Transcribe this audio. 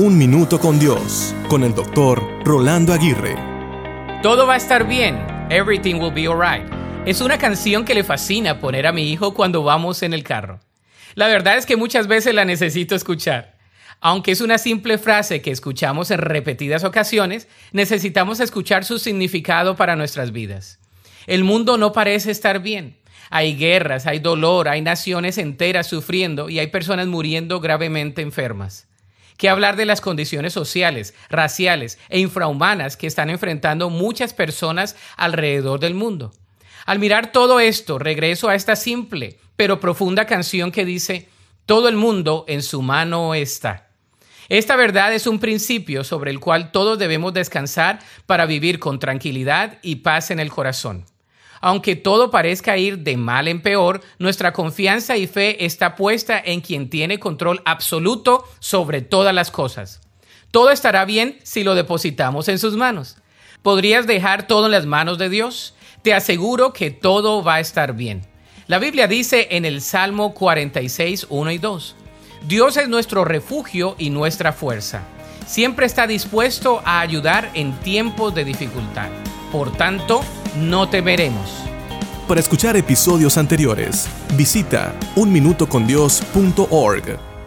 Un Minuto con Dios, con el doctor Rolando Aguirre. Todo va a estar bien. Everything will be alright. Es una canción que le fascina poner a mi hijo cuando vamos en el carro. La verdad es que muchas veces la necesito escuchar. Aunque es una simple frase que escuchamos en repetidas ocasiones, necesitamos escuchar su significado para nuestras vidas. El mundo no parece estar bien. Hay guerras, hay dolor, hay naciones enteras sufriendo y hay personas muriendo gravemente enfermas que hablar de las condiciones sociales, raciales e infrahumanas que están enfrentando muchas personas alrededor del mundo. Al mirar todo esto, regreso a esta simple pero profunda canción que dice, todo el mundo en su mano está. Esta verdad es un principio sobre el cual todos debemos descansar para vivir con tranquilidad y paz en el corazón. Aunque todo parezca ir de mal en peor, nuestra confianza y fe está puesta en quien tiene control absoluto sobre todas las cosas. Todo estará bien si lo depositamos en sus manos. ¿Podrías dejar todo en las manos de Dios? Te aseguro que todo va a estar bien. La Biblia dice en el Salmo 46, 1 y 2, Dios es nuestro refugio y nuestra fuerza. Siempre está dispuesto a ayudar en tiempos de dificultad. Por tanto, no temeremos. Para escuchar episodios anteriores, visita unminutocondios.org.